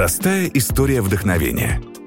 Простая история вдохновения –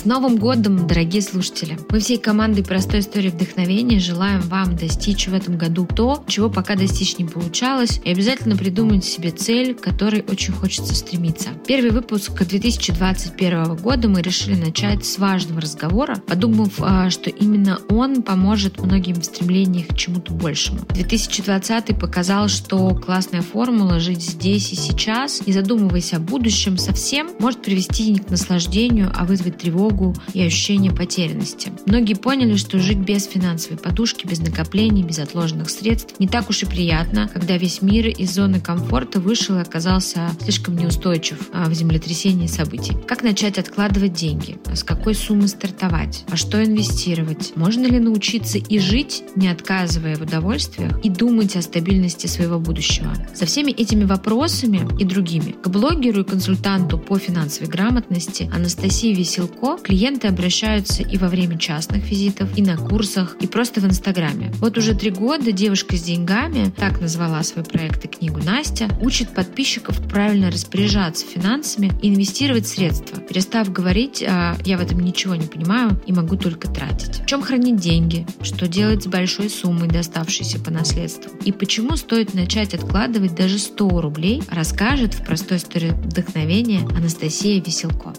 с Новым годом, дорогие слушатели! Мы всей командой «Простой истории вдохновения» желаем вам достичь в этом году то, чего пока достичь не получалось, и обязательно придумать себе цель, к которой очень хочется стремиться. Первый выпуск 2021 года мы решили начать с важного разговора, подумав, а, что именно он поможет многим в стремлениях к чему-то большему. 2020 показал, что классная формула «жить здесь и сейчас», не задумываясь о будущем совсем, может привести не к наслаждению, а вызвать тревогу тревогу и ощущение потерянности. Многие поняли, что жить без финансовой подушки, без накоплений, без отложенных средств не так уж и приятно, когда весь мир из зоны комфорта вышел и оказался слишком неустойчив а, в землетрясении событий. Как начать откладывать деньги? А с какой суммы стартовать? А что инвестировать? Можно ли научиться и жить, не отказывая в удовольствиях, и думать о стабильности своего будущего? Со всеми этими вопросами и другими к блогеру и консультанту по финансовой грамотности Анастасии Веселко клиенты обращаются и во время частных визитов, и на курсах, и просто в Инстаграме. Вот уже три года девушка с деньгами, так назвала свой проект и книгу Настя, учит подписчиков правильно распоряжаться финансами и инвестировать средства, перестав говорить «А, «я в этом ничего не понимаю и могу только тратить». В чем хранить деньги, что делать с большой суммой, доставшейся по наследству, и почему стоит начать откладывать даже 100 рублей, расскажет в простой истории вдохновения Анастасия Веселко.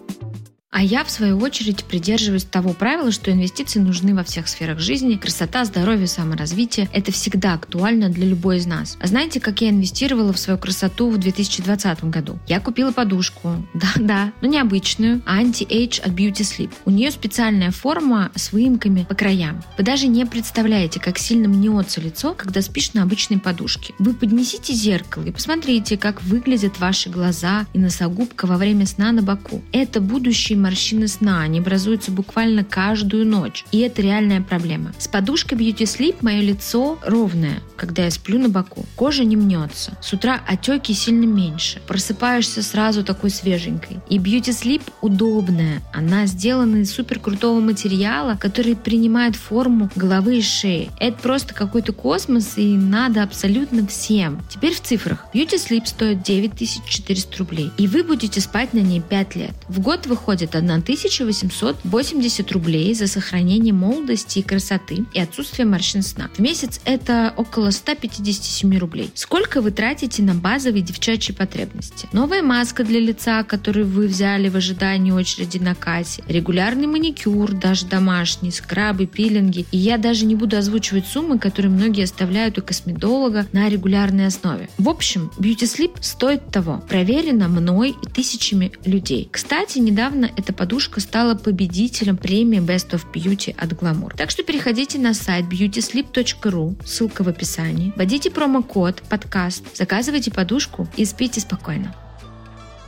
А я, в свою очередь, придерживаюсь того правила, что инвестиции нужны во всех сферах жизни. Красота, здоровье, саморазвитие – это всегда актуально для любой из нас. А знаете, как я инвестировала в свою красоту в 2020 году? Я купила подушку. Да-да, но не обычную, а anti-age от Beauty Sleep. У нее специальная форма с выемками по краям. Вы даже не представляете, как сильно мнется лицо, когда спишь на обычной подушке. Вы поднесите зеркало и посмотрите, как выглядят ваши глаза и носогубка во время сна на боку. Это будущее морщины сна. Они образуются буквально каждую ночь. И это реальная проблема. С подушкой Beauty Sleep мое лицо ровное, когда я сплю на боку. Кожа не мнется. С утра отеки сильно меньше. Просыпаешься сразу такой свеженькой. И Beauty Sleep удобная. Она сделана из супер крутого материала, который принимает форму головы и шеи. Это просто какой-то космос и надо абсолютно всем. Теперь в цифрах. Beauty Sleep стоит 9400 рублей. И вы будете спать на ней 5 лет. В год выходит стоит 1880 рублей за сохранение молодости и красоты и отсутствие морщин сна. В месяц это около 157 рублей. Сколько вы тратите на базовые девчачьи потребности? Новая маска для лица, которую вы взяли в ожидании очереди на кассе, регулярный маникюр, даже домашний, скрабы, пилинги. И я даже не буду озвучивать суммы, которые многие оставляют у косметолога на регулярной основе. В общем, Beauty Sleep стоит того. Проверено мной и тысячами людей. Кстати, недавно эта подушка стала победителем премии Best of Beauty от Glamour. Так что переходите на сайт beautysleep.ru, ссылка в описании, вводите промокод подкаст, заказывайте подушку и спите спокойно.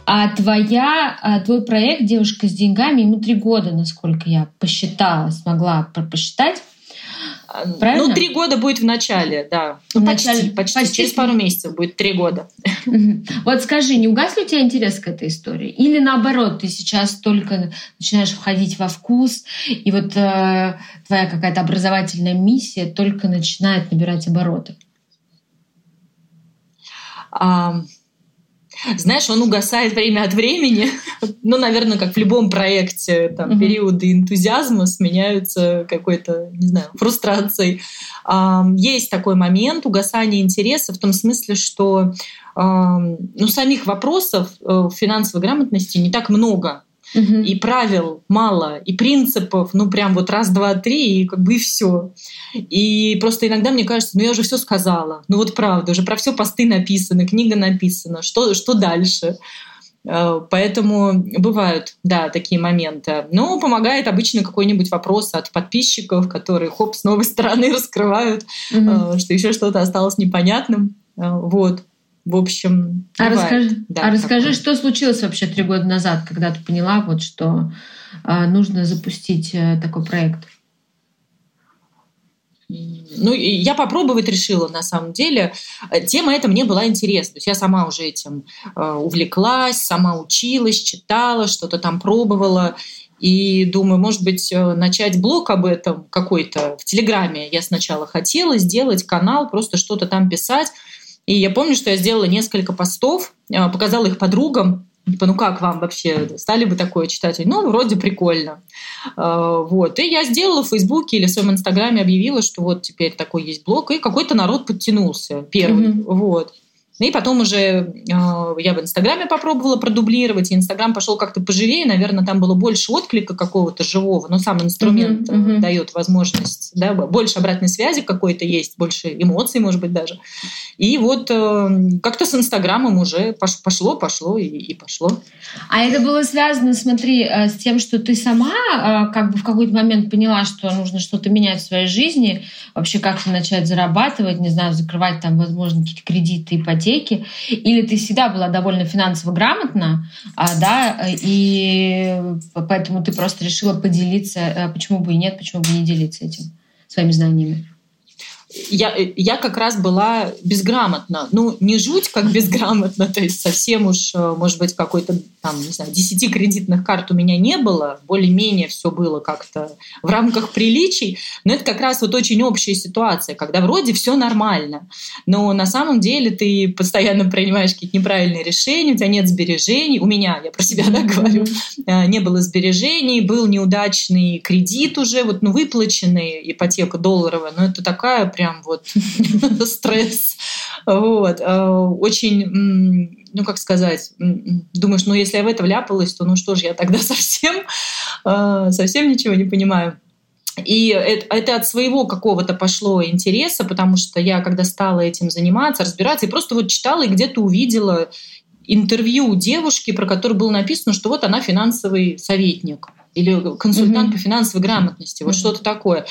А твоя, а твой проект «Девушка с деньгами» ему три года, насколько я посчитала, смогла посчитать. Правильно? Ну, три года будет в начале, да. Ну, в почти, начале, почти, почти. Через пару месяцев будет три года. Вот скажи, не угас ли у тебя интерес к этой истории? Или наоборот, ты сейчас только начинаешь входить во вкус, и вот э, твоя какая-то образовательная миссия только начинает набирать обороты? Um знаешь, он угасает время от времени. ну, наверное, как в любом проекте, там, mm-hmm. периоды энтузиазма сменяются какой-то, не знаю, фрустрацией. Есть такой момент угасания интереса в том смысле, что ну, самих вопросов э, финансовой грамотности не так много угу. и правил мало, и принципов, ну прям вот раз, два, три, и как бы и все. И просто иногда мне кажется, ну я уже все сказала, ну вот правда, уже про все посты написаны, книга написана, что, что дальше? Э, поэтому бывают, да, такие моменты. Но помогает обычно какой-нибудь вопрос от подписчиков, которые хоп, с новой стороны раскрывают, mm что еще что-то осталось непонятным. Э, вот. В общем, а расскажи, да, а расскажи что случилось вообще три года назад, когда ты поняла, вот, что э, нужно запустить э, такой проект? Ну, я попробовать решила, на самом деле. Тема эта мне была интересна. То есть я сама уже этим э, увлеклась, сама училась, читала, что-то там пробовала. И думаю, может быть, э, начать блог об этом какой-то в Телеграме. Я сначала хотела сделать канал, просто что-то там писать. И я помню, что я сделала несколько постов, э, показала их подругам, Типа, ну как вам вообще? Стали бы такое читать? Ну, вроде прикольно. Э, вот. И я сделала в Фейсбуке или в своем Инстаграме объявила, что вот теперь такой есть блог, и какой-то народ подтянулся первый. Mm-hmm. Вот. И потом уже э, я в Инстаграме попробовала продублировать, и Инстаграм пошел как-то поживее, наверное, там было больше отклика какого-то живого, но сам инструмент uh-huh, uh-huh. дает возможность, да, больше обратной связи какой-то есть, больше эмоций, может быть, даже. И вот э, как-то с Инстаграмом уже пошло, пошло и, и пошло. А это было связано, смотри, э, с тем, что ты сама как бы в какой-то момент поняла, что нужно что-то менять в своей жизни, вообще как-то начать зарабатывать, не знаю, закрывать там, возможно, какие-то кредиты, ипотеки, ипотеки, или ты всегда была довольно финансово грамотна, а, да, и поэтому ты просто решила поделиться, а почему бы и нет, почему бы не делиться этим своими знаниями я, я как раз была безграмотна. Ну, не жуть как безграмотно, то есть совсем уж, э, может быть, какой-то там, не знаю, 10 кредитных карт у меня не было, более-менее все было как-то в рамках приличий, но это как раз вот очень общая ситуация, когда вроде все нормально, но на самом деле ты постоянно принимаешь какие-то неправильные решения, у тебя нет сбережений, у меня, я про себя да, говорю, э, не было сбережений, был неудачный кредит уже, вот, ну, выплаченный, ипотека долларовая, но это такая прям прям вот стресс. Вот. Э, очень, ну как сказать, думаешь, ну если я в это вляпалась, то ну что же, я тогда совсем, э, совсем ничего не понимаю. И это, это от своего какого-то пошло интереса, потому что я, когда стала этим заниматься, разбираться, и просто вот читала и где-то увидела интервью девушки, про которую было написано, что вот она финансовый советник или консультант mm-hmm. по финансовой грамотности, вот mm-hmm. что-то такое.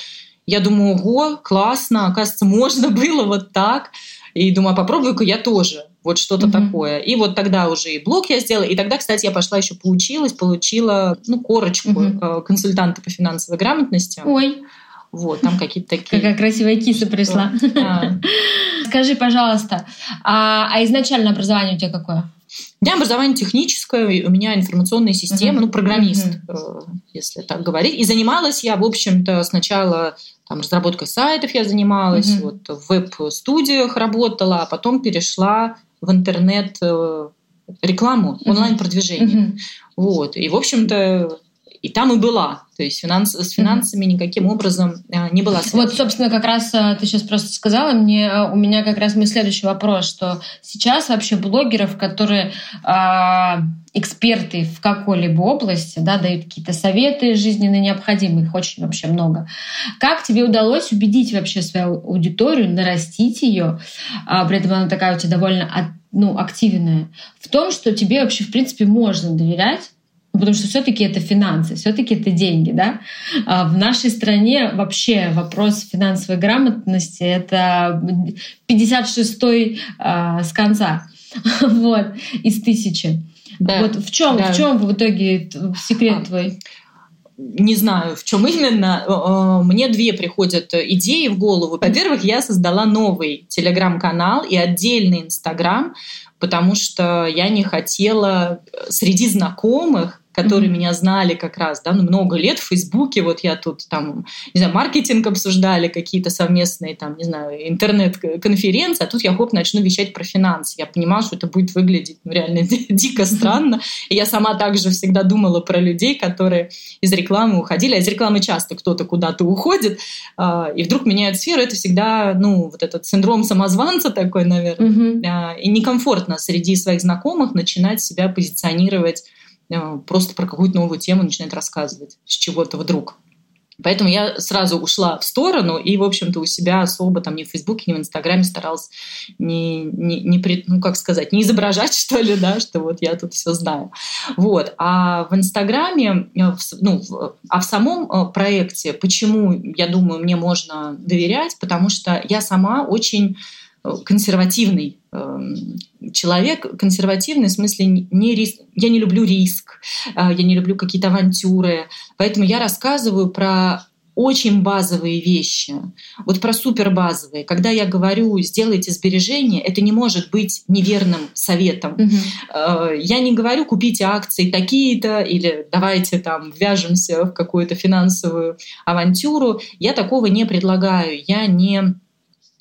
Я думаю, ого, классно, оказывается, можно было вот так. И думаю, а попробую-ка я тоже вот что-то mm-hmm. такое. И вот тогда уже и блог я сделала. И тогда, кстати, я пошла еще поучилась, получила ну, корочку mm-hmm. консультанта по финансовой грамотности. Ой. Вот, там какие-то такие... Какая красивая киса пришла. Скажи, пожалуйста, а, а изначально образование у тебя какое? У меня образование техническое, у меня информационная система, uh-huh. ну, программист, uh-huh. если так говорить. И занималась я, в общем-то, сначала там, разработкой сайтов я занималась, uh-huh. вот в веб-студиях работала, а потом перешла в интернет э, рекламу, онлайн-продвижение. Uh-huh. Вот. И, в общем-то, и там и была. То есть финанс, с финансами никаким образом э, не была связана. Вот, собственно, как раз э, ты сейчас просто сказала мне, э, у меня как раз мой следующий вопрос, что сейчас вообще блогеров, которые э, эксперты в какой-либо области, да, дают какие-то советы жизненно необходимые, их очень вообще много. Как тебе удалось убедить вообще свою аудиторию, нарастить ее, а при этом она такая у тебя довольно ну, активная, в том, что тебе вообще, в принципе, можно доверять, потому что все-таки это финансы, все-таки это деньги, да. А в нашей стране вообще вопрос финансовой грамотности это 56-й а, с конца, вот, из тысячи. Да. Вот в чем, да. в чем в итоге секрет а, твой? Не знаю, в чем именно. Мне две приходят идеи в голову. Во-первых, я создала новый телеграм-канал и отдельный инстаграм, потому что я не хотела среди знакомых которые mm-hmm. меня знали как раз, да, ну, много лет в Фейсбуке, вот я тут там, не знаю, маркетинг обсуждали, какие-то совместные там, не знаю, интернет-конференции, а тут я, хоп, начну вещать про финансы. Я понимала, что это будет выглядеть ну, реально дико странно. И я сама также всегда думала про людей, которые из рекламы уходили, а из рекламы часто кто-то куда-то уходит, а, и вдруг меняют сферу, это всегда, ну, вот этот синдром самозванца такой, наверное, mm-hmm. и некомфортно среди своих знакомых начинать себя позиционировать Э, просто про какую-то новую тему начинает рассказывать с чего-то вдруг. Поэтому я сразу ушла в сторону и, в общем-то, у себя особо там ни в Фейсбуке, ни в Инстаграме старалась не, не, не, ну, как сказать, не изображать, что ли, да, что вот я тут все знаю. Вот. А в Инстаграме, э, ну, а в самом э, проекте, почему, я думаю, мне можно доверять, потому что я сама очень консервативный человек, консервативный в смысле не риск. Я не люблю риск, э, я не люблю какие-то авантюры, поэтому я рассказываю про очень базовые вещи, вот про супер базовые. Когда я говорю сделайте сбережения, это не может быть неверным советом. Mm-hmm. Я не говорю купите акции такие-то или давайте там вяжемся в какую-то финансовую авантюру. Я такого не предлагаю. Я не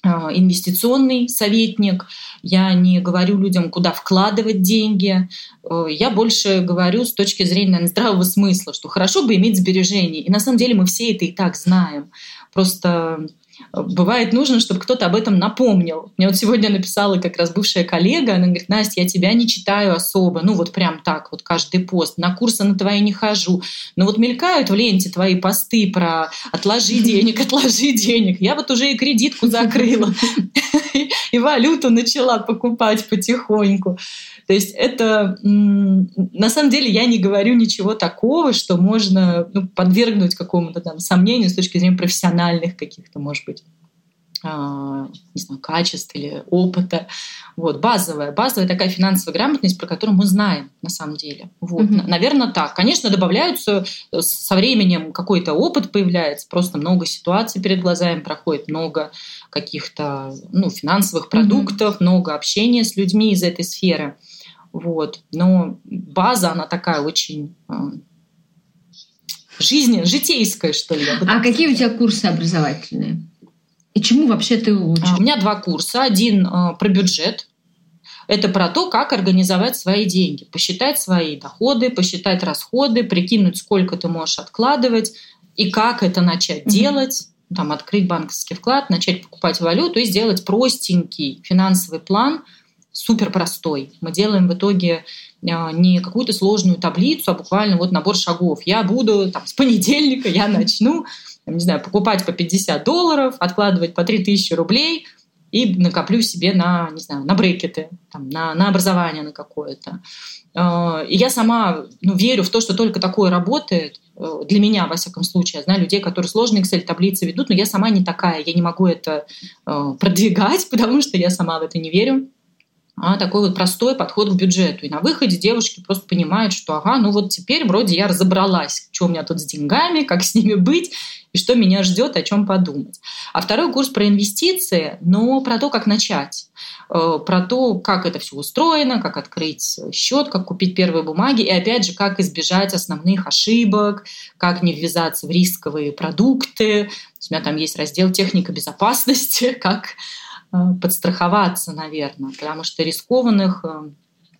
инвестиционный советник, я не говорю людям, куда вкладывать деньги, э, я больше говорю с точки зрения наверное, здравого смысла, что хорошо бы иметь сбережения. И на самом деле мы все это и так знаем. Просто бывает нужно, чтобы кто-то об этом напомнил. Мне вот сегодня написала как раз бывшая коллега, она говорит, Настя, я тебя не читаю особо, ну вот прям так, вот каждый пост, на курсы на твои не хожу, но вот мелькают в ленте твои посты про отложи денег, отложи денег. Я вот уже и кредитку закрыла, и валюту начала покупать потихоньку. То есть это на самом деле я не говорю ничего такого, что можно ну, подвергнуть какому-то там сомнению с точки зрения профессиональных каких-то, может быть, а, не знаю, качеств или опыта. Вот, базовая, базовая такая финансовая грамотность, про которую мы знаем на самом деле. Вот, mm-hmm. наверное, так. Конечно, добавляются э, со временем какой-то опыт появляется, просто много ситуаций перед глазами проходит, много каких-то ну, финансовых продуктов, mm-hmm. много общения с людьми из этой сферы. Вот. Но база, она такая очень э, жизнь, житейская, что ли. А какие у тебя курсы образовательные? И чему вообще ты учишь? А, у меня два курса. Один э, про бюджет. Это про то, как организовать свои деньги, посчитать свои доходы, посчитать расходы, прикинуть, сколько ты можешь откладывать и как это начать mm-hmm. делать там, открыть банковский вклад, начать покупать валюту и сделать простенький финансовый план – супер простой. Мы делаем в итоге а, не какую-то сложную таблицу, а буквально вот набор шагов. Я буду там, с понедельника, я начну, не знаю, покупать по 50 долларов, откладывать по 3000 рублей и накоплю себе на, не знаю, на брекеты, там, на, на образование на какое-то. А, и я сама ну, верю в то, что только такое работает. Э, для меня, во всяком случае, я знаю людей, которые сложные Excel-таблицы ведут, но я сама не такая. Я не могу это э, продвигать, потому что я сама в это не верю а такой вот простой подход к бюджету. И на выходе девушки просто понимают, что ага, ну вот теперь вроде я разобралась, что у меня тут с деньгами, как с ними быть, и что меня ждет, о чем подумать. А второй курс про инвестиции, но про то, как начать, э, про то, как это все устроено, как открыть счет, как купить первые бумаги, и опять же, как избежать основных ошибок, как не ввязаться в рисковые продукты. У меня там есть раздел техника безопасности, как подстраховаться, наверное, потому что рискованных э,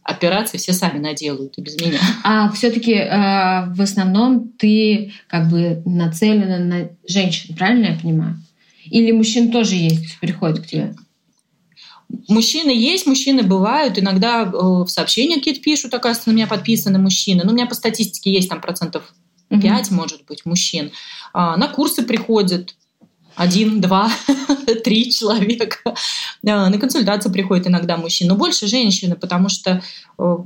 операций все сами наделают и без меня. А все-таки э, в основном ты как бы нацелена на женщин, правильно я понимаю? Или мужчин тоже есть, приходят к тебе? Мужчины есть, мужчины бывают. Иногда в сообщениях какие-то пишут, оказывается, на меня подписаны мужчины. Ну, у меня по статистике есть там процентов 5, угу. может быть, мужчин. А, на курсы приходят один, два, три человека. А, на консультацию приходят иногда мужчины, но больше женщины, потому что э,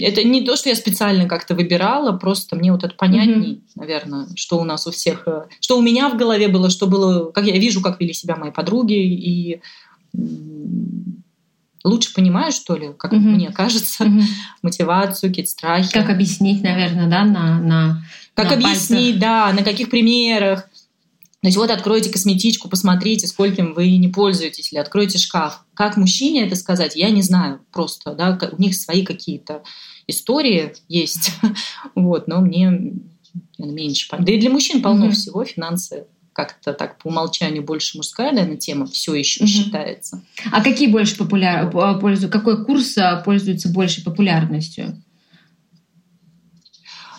это не то, что я специально как-то выбирала, просто мне вот это понятней, mm-hmm. наверное, что у нас у всех, э, что у меня в голове было, что было, как я вижу, как вели себя мои подруги, и лучше понимаю, что ли, как mm-hmm. мне кажется, mm-hmm. мотивацию, какие-то страхи. Как объяснить, наверное, да, на, на как на объяснить, пальцах. да, на каких примерах. То есть вот откройте косметичку, посмотрите, скольким вы не пользуетесь, или откройте шкаф. Как мужчине это сказать, я не знаю просто, да, у них свои какие-то истории есть, вот, но мне меньше. Да и для мужчин полно mm-hmm. всего, финансы как-то так по умолчанию больше мужская, наверное, тема все еще mm-hmm. считается. А какие больше популяр... пользуют? Какой курс а, пользуется большей популярностью?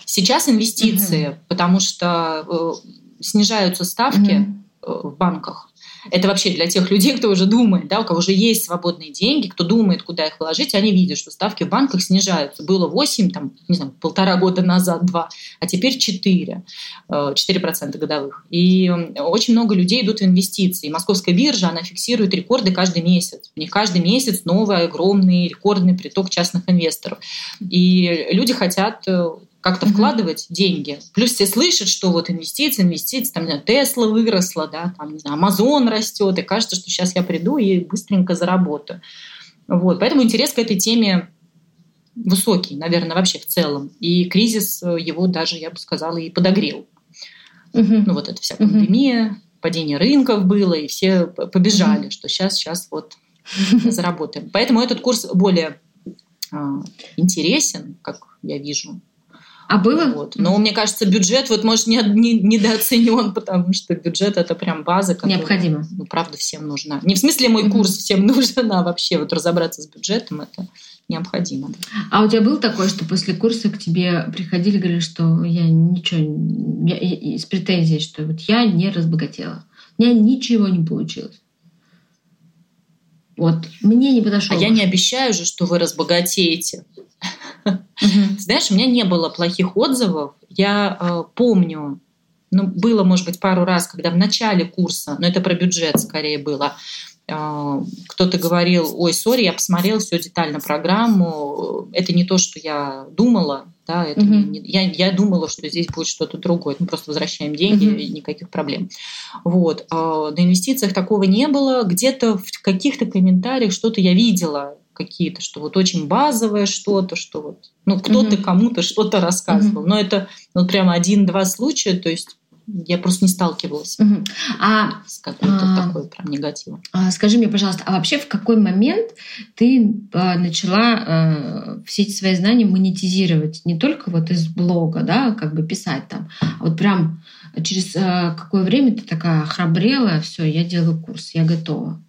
Сейчас инвестиции, mm-hmm. потому что э, снижаются ставки mm-hmm. в банках. Это вообще для тех людей, кто уже думает, да, у кого уже есть свободные деньги, кто думает, куда их вложить, они видят, что ставки в банках снижаются. Было 8, там, не знаю, полтора года назад 2, а теперь 4, 4% э, годовых. И очень много людей идут в инвестиции. Московская биржа, она фиксирует рекорды каждый месяц. У них каждый месяц новый огромный рекордный приток частных инвесторов. И люди хотят э, как-то mm-hmm. вкладывать деньги. Плюс все слышат, что вот инвестиции, инвестиции, там, не знаю, Тесла выросла, да, там, не знаю, Амазон растет, и кажется, что сейчас я приду и быстренько заработаю. Вот, поэтому интерес к этой теме высокий, наверное, вообще в целом. И кризис э, его даже, я бы сказала, и подогрел. Mm-hmm. Ну вот эта вся пандемия, mm-hmm. падение рынков было, и все побежали, mm-hmm. что сейчас, сейчас вот заработаем. Поэтому этот курс более а, интересен, как я вижу, А было? Вот. Но мне кажется, бюджет вот может не, не, недооценен, потому что бюджет это прям база, которая, необходима. Ну, правда, всем нужна. Не в смысле мой курс всем нужен, а вообще вот разобраться с бюджетом это необходимо. А у тебя был такое, что после курса к тебе приходили говорили, что я ничего, я, с претензией, что вот я не разбогатела, у меня ничего не получилось? Вот, мне не подошло. А я не обещаю же, что вы разбогатеете. Знаешь, у меня не было плохих отзывов. Я э, помню, ну, было, может быть, пару раз, когда в начале курса, но это про бюджет скорее было, э, кто-то говорил, ой, сори, я посмотрел всю детально программу, это не то, что я думала, да, это mm-hmm. не, я, я думала, что здесь будет что-то другое, мы просто возвращаем деньги, mm-hmm. никаких проблем. Вот. А на инвестициях такого не было, где-то в каких-то комментариях что-то я видела, какие-то, что вот очень базовое что-то, что вот, ну, кто-то mm-hmm. кому-то что-то рассказывал. Mm-hmm. Но это вот прямо один-два случая, то есть я просто не сталкивалась угу. а, с какой-то а, такой прям негативом. А, скажи мне, пожалуйста, а вообще в какой момент ты а, начала а, все эти свои знания монетизировать? Не только вот из блога, да, как бы писать там, а вот прям через а, какое время ты такая храбрела, все, я делаю курс, я готова?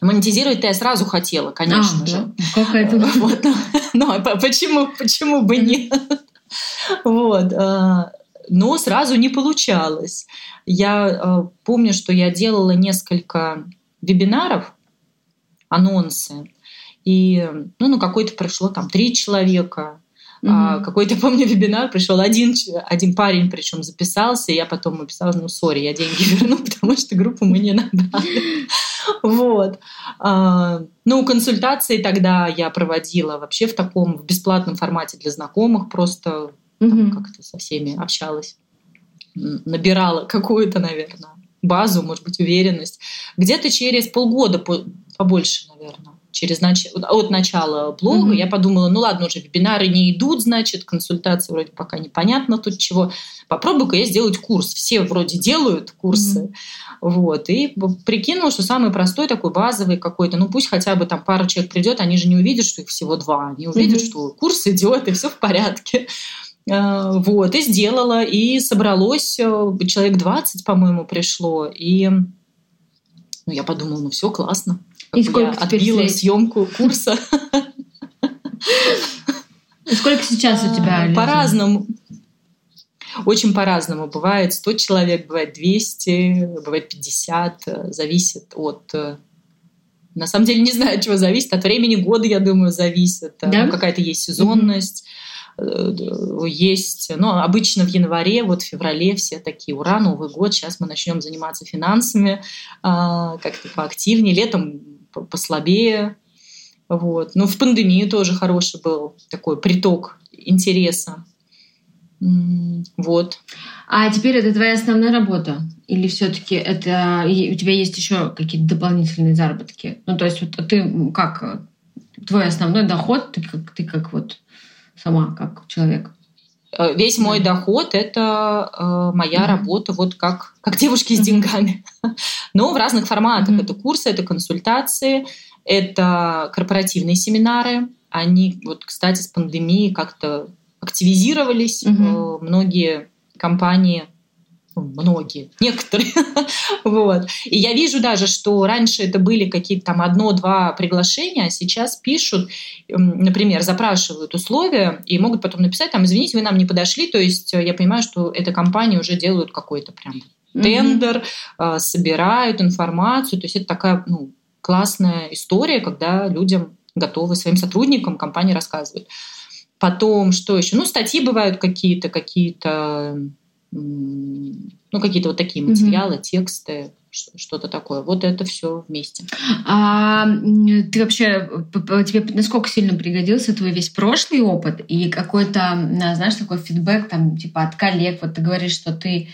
Монетизировать-то я сразу хотела, конечно а, же. Да? Как это? Вот, но, но почему, почему бы нет? Вот. А, но сразу не получалось. Я а, помню, что я делала несколько вебинаров, анонсы, и ну, на какой-то пришло там три человека, Mm-hmm. А, какой-то, помню, вебинар пришел один, один парень, причем записался, и я потом написала, ну, сори, я деньги верну, потому что группу мы не набрали. Вот. А, ну, консультации тогда я проводила вообще в таком, в бесплатном формате для знакомых, просто mm как-то со всеми общалась, набирала какую-то, наверное, базу, может быть, уверенность. Где-то через полгода, побольше, наверное, через нач... от начала блога, mm-hmm. я подумала, ну ладно, уже вебинары не идут, значит, консультации вроде пока непонятно тут чего. Попробую-ка я сделать курс. Все вроде делают курсы. Mm-hmm. Вот. И прикинула, что самый простой такой базовый какой-то, ну пусть хотя бы там пара человек придет, они же не увидят, что их всего два. Они увидят, mm-hmm. что курс идет, и все в порядке. А, вот, и сделала, и собралось, э, человек 20, по-моему, пришло, и ну, я подумала, ну все классно. И сколько я отбила съемку курса. Сколько сейчас у тебя? По-разному. Очень по-разному. Бывает 100 человек, бывает 200, бывает 50. Э, зависит от... Э, на самом деле не знаю, от чего зависит. От времени года, я думаю, зависит. Да? Ну, какая-то есть сезонность. Mm-hmm есть, ну, обычно в январе, вот в феврале все такие, ура, Новый год, сейчас мы начнем заниматься финансами а, как-то поактивнее, летом послабее, вот. Ну, в пандемию тоже хороший был такой приток интереса. Вот. А теперь это твоя основная работа? Или все-таки это у тебя есть еще какие-то дополнительные заработки? Ну, то есть вот ты как твой основной доход, ты как, ты как вот сама, как человек? Э, весь мой доход – это э, моя mm-hmm. работа вот как, как девушки с деньгами. Но в разных форматах. Mm-hmm. Это курсы, это консультации, это корпоративные семинары. Они, вот, кстати, с пандемией как-то активизировались. Mm-hmm. Многие компании многие, некоторые. вот. И я вижу даже, что раньше это были какие-то там одно-два приглашения, а сейчас пишут, например, запрашивают условия и могут потом написать, там, извините, вы нам не подошли, то есть э, я понимаю, что эта компания уже делают какой-то прям тендер, mm-hmm. собирают информацию, то есть это такая ну, классная история, когда людям готовы своим сотрудникам компании рассказывают. Потом, что еще? Ну, статьи бывают какие-то, какие-то ну, какие-то вот такие материалы, mm-hmm. тексты, что-то такое. Вот это все вместе. А ты вообще, тебе насколько сильно пригодился твой весь прошлый опыт и какой-то, знаешь, такой фидбэк там, типа от коллег, вот ты говоришь, что ты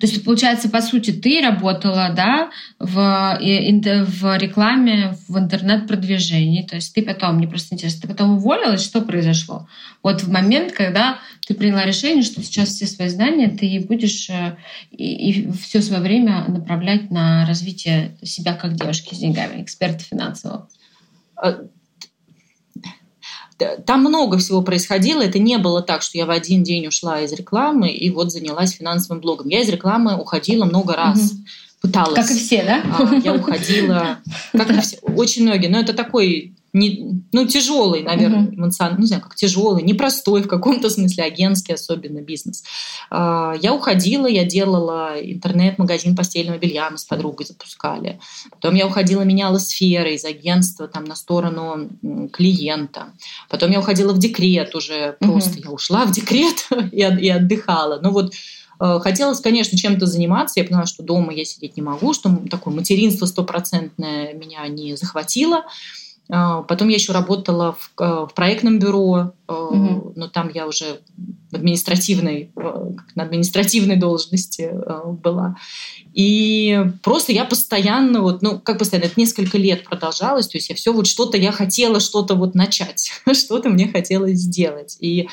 то есть, получается, по сути, ты работала да, в, в рекламе, в интернет-продвижении. То есть ты потом, мне просто интересно, ты потом уволилась, что произошло? Вот в момент, когда ты приняла решение, что сейчас все свои знания ты будешь э, и, и все свое время направлять на развитие себя как девушки с деньгами, эксперта финансового. Там много всего происходило. Это не было так, что я в один день ушла из рекламы и вот занялась финансовым блогом. Я из рекламы уходила много раз. Угу. Пыталась. Как и все, да? А, я уходила, как и все, очень многие. Но это такой не, ну, тяжелый, наверное, uh-huh. эмоционально, не знаю, как тяжелый, непростой в каком-то смысле, агентский особенно бизнес. А, я уходила, я делала интернет-магазин постельного белья, мы с подругой запускали. Потом я уходила, меняла сферы из агентства там, на сторону клиента. Потом я уходила в декрет уже, просто uh-huh. я ушла в декрет и, и отдыхала. Ну вот э, Хотелось, конечно, чем-то заниматься. Я поняла, что дома я сидеть не могу, что такое материнство стопроцентное меня не захватило. Потом я еще работала в, в проектном бюро, угу. но там я уже в административной, на административной должности была. И просто я постоянно, вот, ну, как постоянно, это несколько лет продолжалось, то есть я все вот что-то я хотела что-то вот начать, что-то мне хотелось сделать. И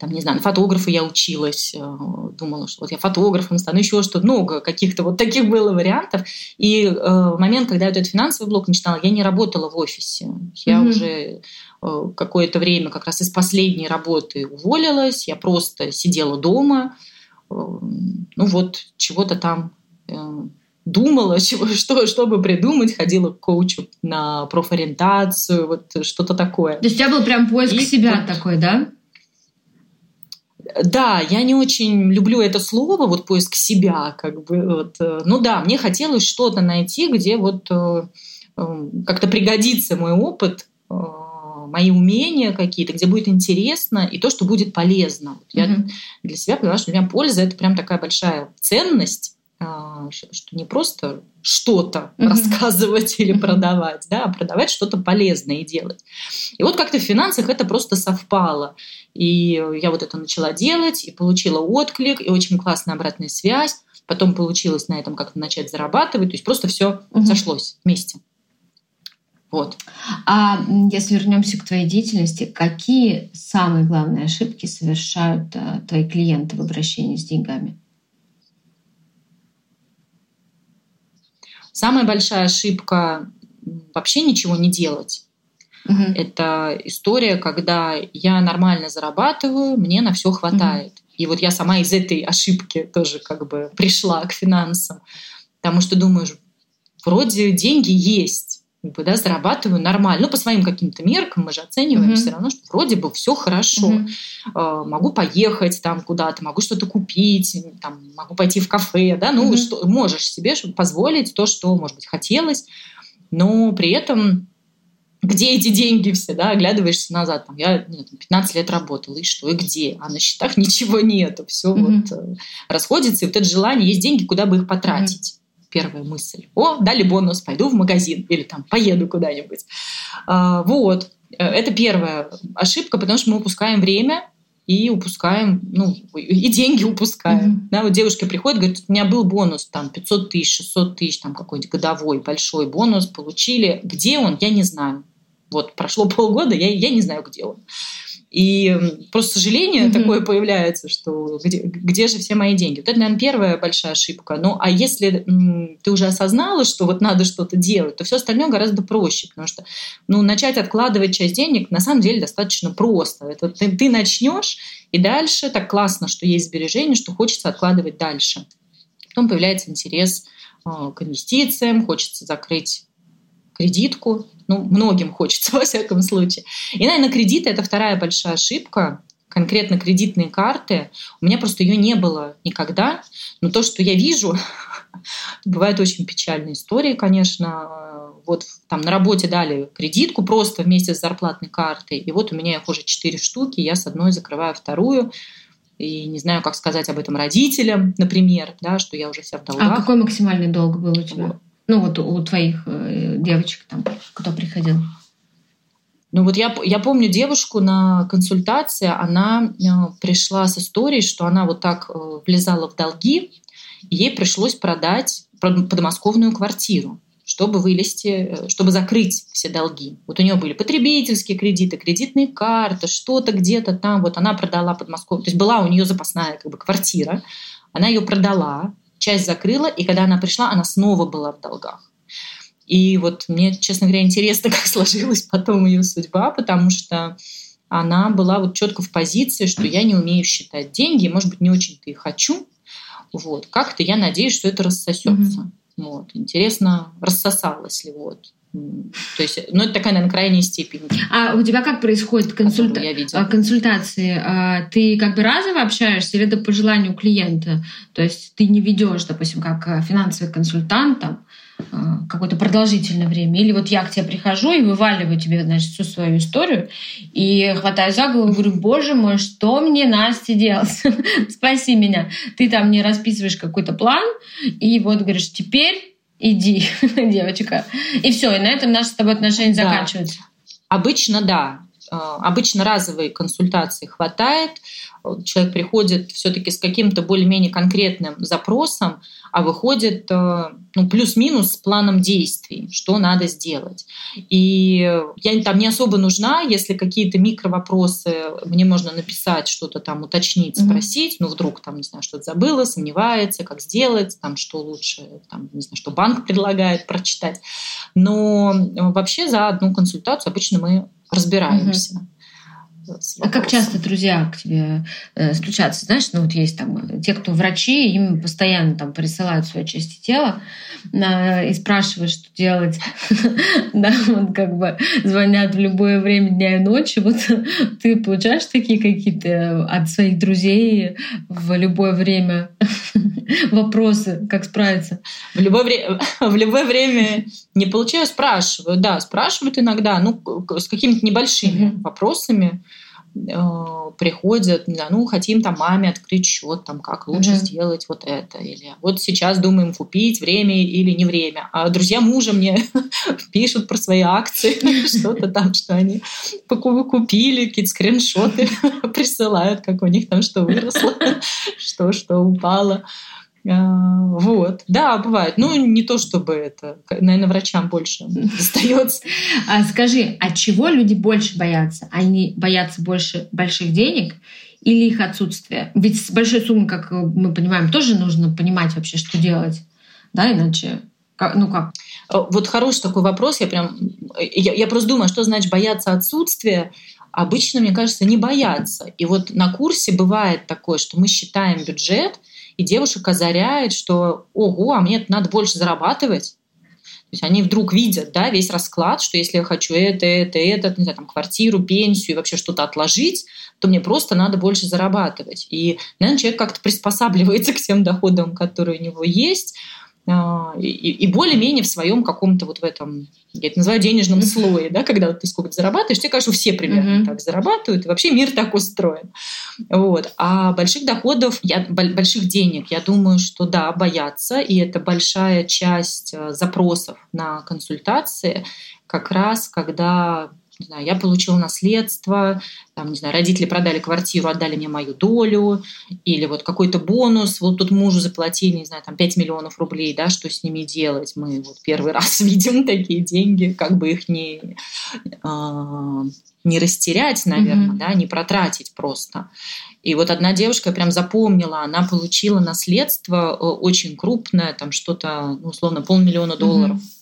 там, не знаю, на фотографа я училась, э, думала, что вот я фотографом стану, еще что-то, много каких-то вот таких было вариантов. И э, в момент, когда я этот финансовый блок начинала, я не работала в офисе. Я mm-hmm. уже э, какое-то время как раз из последней работы уволилась, я просто сидела дома, э, ну вот, чего-то там э, думала, чего, что, чтобы придумать, ходила к коучу на профориентацию, вот что-то такое. То есть у тебя был прям поиск и себя вот, такой, да? Да, я не очень люблю это слово, вот поиск себя, как бы. Вот. Э, ну да, мне хотелось что-то найти, где вот э, эм, как-то пригодится мой опыт, э, мои умения какие-то, где будет интересно и то, что будет полезно. Я mm-hmm. для себя поняла, что для меня польза это прям такая большая ценность, что не просто что-то mm-hmm. рассказывать или mm-hmm. продавать, да, а продавать что-то полезное и делать. И вот как-то в финансах это просто совпало. И я вот это начала делать, и получила отклик, и очень классная обратная связь. Потом получилось на этом как-то начать зарабатывать. То есть просто все угу. сошлось вместе. Вот. А если вернемся к твоей деятельности, какие самые главные ошибки совершают а, твои клиенты в обращении с деньгами? Самая большая ошибка вообще ничего не делать. Угу. Это история, когда я нормально зарабатываю, мне на все хватает. Угу. И вот я сама из этой ошибки тоже как бы пришла к финансам. Потому что думаешь, вроде деньги есть, как бы, да, зарабатываю нормально. Ну, по своим каким-то меркам мы же оцениваем mm все равно, что вроде бы все хорошо. mm Э, могу поехать там куда-то, могу что-то купить, там, могу пойти в кафе, да, ну, mm что, можешь себе позволить то, что, может быть, хотелось, но при этом где эти деньги все, да, оглядываешься назад, там, я нет, 15 лет работала, и что, и где, а на счетах ничего нету, все mm-hmm. вот э, расходится, и вот это желание, есть деньги, куда бы их потратить. Mm-hmm. Первая мысль. О, дали бонус, пойду в магазин или там поеду куда-нибудь. А, вот, э, это первая ошибка, потому что мы упускаем время, и упускаем, ну, и деньги упускаем. Mm-hmm. Да, вот девушка приходит, говорит, у меня был бонус там 500 тысяч, 600 тысяч, там какой-нибудь годовой большой бонус получили. Где он, я не знаю. Вот прошло полгода, я, я не знаю, где он. И просто сожаление mm-hmm. такое появляется, что где, где же все мои деньги? Вот это, наверное, первая большая ошибка. Ну, а если м, ты уже осознала, что вот надо что-то делать, то все остальное гораздо проще, потому что ну, начать откладывать часть денег на самом деле достаточно просто. Это ты, ты начнешь, и дальше так классно, что есть сбережения, что хочется откладывать дальше. Потом появляется интерес э, к инвестициям, хочется закрыть кредитку, ну, многим хочется, во всяком случае. И, наверное, кредиты — это вторая большая ошибка, конкретно кредитные карты. У меня просто ее не было никогда. Но то, что я вижу, бывают очень печальные истории, конечно. Вот там на работе дали кредитку просто вместе с зарплатной картой. И вот у меня их уже четыре штуки, я с одной закрываю вторую. И не знаю, как сказать об этом родителям, например, да, что я уже вся в долгах. А какой максимальный долг был у тебя? Ну, вот у твоих э, девочек там, кто приходил. Ну вот я, я помню девушку на консультации, она э, пришла с историей, что она вот так э, влезала в долги, и ей пришлось продать подмосковную квартиру, чтобы вылезти, чтобы закрыть все долги. Вот у нее были потребительские кредиты, кредитные карты, что-то где-то там. Вот она продала подмосковную, то есть была у нее запасная как бы квартира, она ее продала, часть закрыла, и когда она пришла, она снова была в долгах. И вот мне, честно говоря, интересно, как сложилась потом ее судьба, потому что она была вот четко в позиции, что я не умею считать деньги, может быть, не очень-то и хочу. Вот. Как-то я надеюсь, что это рассосется. Mm-hmm. Вот. Интересно, рассосалось ли вот. То есть, ну, это такая, наверное, крайняя степень. А у тебя как происходит консульта... А, консультации? А, ты как бы разово общаешься или это по желанию клиента? То есть ты не ведешь, допустим, как э, финансовый консультант там, а, какое-то продолжительное время. Или вот я к тебе прихожу и вываливаю тебе, значит, всю свою историю и хватаю за голову и говорю, боже мой, что мне, Настя, делать? Спаси меня. Ты там мне расписываешь какой-то план и вот говоришь, теперь иди, девочка. И все, и на этом наши с тобой отношения да. заканчиваются. Обычно да. А, обычно разовые консультации хватает. Человек приходит все-таки с каким-то более-менее конкретным запросом, а выходит э, ну, плюс-минус с планом действий, что надо сделать. И я там не особо нужна, если какие-то микровопросы мне можно написать, что-то там уточнить, спросить, ну вдруг там, не знаю, что-то забыла, сомневается, как сделать, там что лучше, там, не знаю, что банк предлагает прочитать. Но вообще за одну консультацию обычно мы разбираемся. Mm-hmm. А как часто друзья к тебе э, стучатся? Знаешь, ну вот есть там э, те, кто врачи, им постоянно там присылают свои части тела э, и спрашивают, что делать. да, вот как бы звонят в любое время дня и ночи. Вот ты получаешь такие какие-то от своих друзей в любое время вопросы, как справиться? В любое, время, в любое время не получаю, спрашиваю. Да, спрашивают иногда, ну, с какими-то небольшими вопросами. Э, приходят, не знаю, ну, хотим там маме открыть счет, там, как лучше mm-hmm. сделать вот это, или вот сейчас думаем купить время или не время. А друзья мужа мне пишут про свои акции, что-то там, что они купили, какие-то скриншоты присылают, как у них там что выросло, что, что упало. А, вот, да, бывает. Ну, не то чтобы это, наверное, врачам больше достается. А скажи, от чего люди больше боятся? Они боятся больше больших денег или их отсутствие? Ведь с большой суммой, как мы понимаем, тоже нужно понимать вообще, что делать, да, иначе ну как? А, вот хороший такой вопрос. Я прям, я, я просто думаю, что значит бояться отсутствия. Обычно, мне кажется, не бояться. И вот на курсе бывает такое, что мы считаем бюджет, и девушек озаряет, что ого, а мне надо больше зарабатывать. То есть они вдруг видят да, весь расклад, что если я хочу это, это, это, не знаю, там, квартиру, пенсию и вообще что-то отложить, то мне просто надо больше зарабатывать. И, наверное, человек как-то приспосабливается к тем доходам, которые у него есть, и, и более-менее в своем каком-то вот в этом, я это называю денежном слое, да, когда ты сколько зарабатываешь, тебе кажется, все примерно mm-hmm. так зарабатывают, и вообще мир так устроен. Вот. А больших доходов, я, больших денег, я думаю, что да, боятся, и это большая часть э, запросов на консультации, как раз когда не знаю, я получила наследство, там, не знаю, родители продали квартиру, отдали мне мою долю, или вот какой-то бонус, вот тут мужу заплатили, не знаю, там 5 миллионов рублей, да, что с ними делать? Мы вот первый раз видим такие деньги, как бы их не, э, не растерять, наверное, mm-hmm. да, не протратить просто. И вот одна девушка прям запомнила, она получила наследство э, очень крупное, там что-то, ну, условно, полмиллиона долларов. Mm-hmm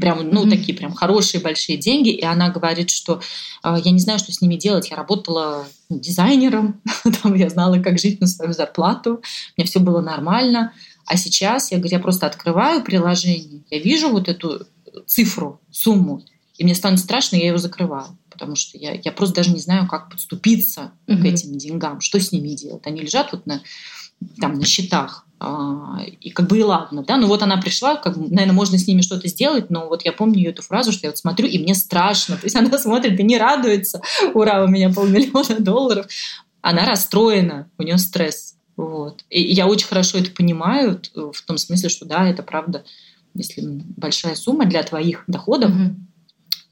прям, ну, mm-hmm. такие прям хорошие большие деньги, и она говорит, что э, я не знаю, что с ними делать. Я работала дизайнером, там я знала, как жить на свою зарплату, у меня все было нормально. А сейчас я, говорю, я просто открываю приложение, я вижу вот эту цифру, сумму, и мне станет страшно, я ее закрываю, потому что я, я просто даже не знаю, как подступиться mm-hmm. к этим деньгам, что с ними делать. Они лежат вот на, там, на счетах, и как бы и ладно, да, ну вот она пришла, как наверное, можно с ними что-то сделать, но вот я помню ее эту фразу, что я вот смотрю, и мне страшно, то есть она смотрит и не радуется, ура, у меня полмиллиона долларов, она расстроена, у нее стресс, вот. И я очень хорошо это понимаю, в том смысле, что да, это правда, если большая сумма для твоих доходов, угу.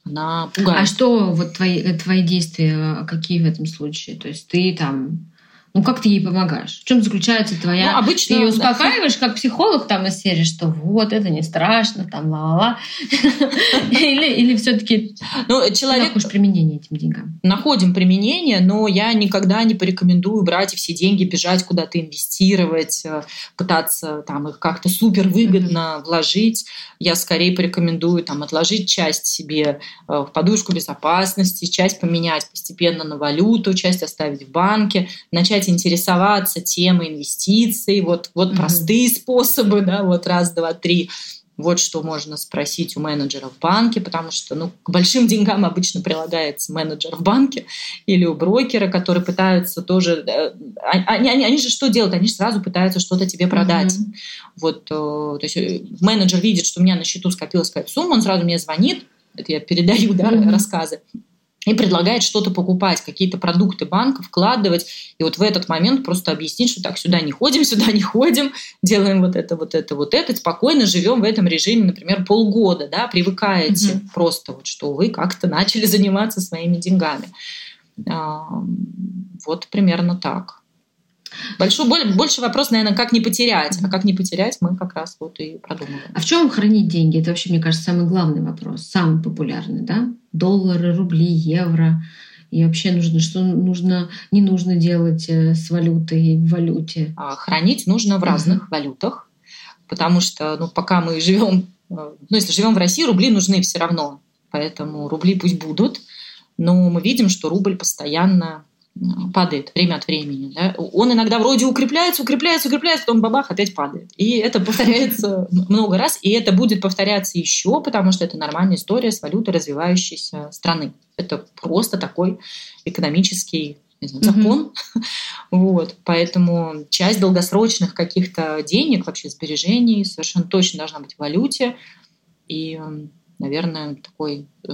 она пугает. А что вот твои, твои действия, какие в этом случае? То есть ты там Ну, как ты ей помогаешь? В чем заключается твоя... Ну, обычно... Ты ее успокаиваешь как психолог там из серии, что вот, это не страшно, там, ла-ла-ла. Или, или все таки ну, человек... находишь применение этим деньгам? Находим применение, но я никогда не порекомендую брать все деньги, бежать куда-то инвестировать, э, пытаться там их как-то супер выгодно вложить. Я скорее порекомендую там отложить часть себе э, в подушку безопасности, часть поменять постепенно на валюту, часть оставить в банке, начать начать интересоваться темой инвестиций, вот, вот mm-hmm. простые способы, да, вот раз, два, три. Вот что можно спросить у менеджера в банке, потому что ну, к большим деньгам обычно прилагается менеджер в банке или у брокера, которые пытаются тоже... Э, а, они, они, они же что делают? Они же сразу пытаются что-то тебе продать. Mm-hmm. Вот, э, то есть э, менеджер видит, что у меня на счету скопилась какая-то сумма, он сразу мне звонит, это я передаю да, mm-hmm. рассказы, и предлагает что-то покупать, какие-то продукты банка вкладывать. И вот в этот момент просто объяснить, что так, сюда не ходим, сюда не ходим, делаем вот это, вот это, вот это, спокойно живем в этом режиме, например, полгода, да, привыкаете угу. просто вот, что вы как-то начали заниматься своими деньгами. Вот примерно так. Большой, больше вопрос, наверное, как не потерять. А как не потерять, мы как раз вот и продумываем. А в чем хранить деньги? Это вообще, мне кажется, самый главный вопрос, самый популярный, да? Доллары, рубли, евро. И вообще нужно, что нужно, не нужно делать э, с валютой в валюте? А хранить нужно в разных uh-huh. валютах, потому что, ну, пока мы живем, э, ну, если живем в России, рубли нужны все равно, поэтому рубли пусть будут, но мы видим, что рубль постоянно падает время от времени. Да? Он иногда вроде укрепляется, укрепляется, укрепляется, потом бабах, опять падает. И это повторяется много раз, и это будет повторяться еще, потому что это нормальная история с валютой развивающейся страны. Это просто такой экономический знаю, закон. Mm-hmm. Вот, поэтому часть долгосрочных каких-то денег, вообще сбережений совершенно точно должна быть в валюте. И, наверное, такой э,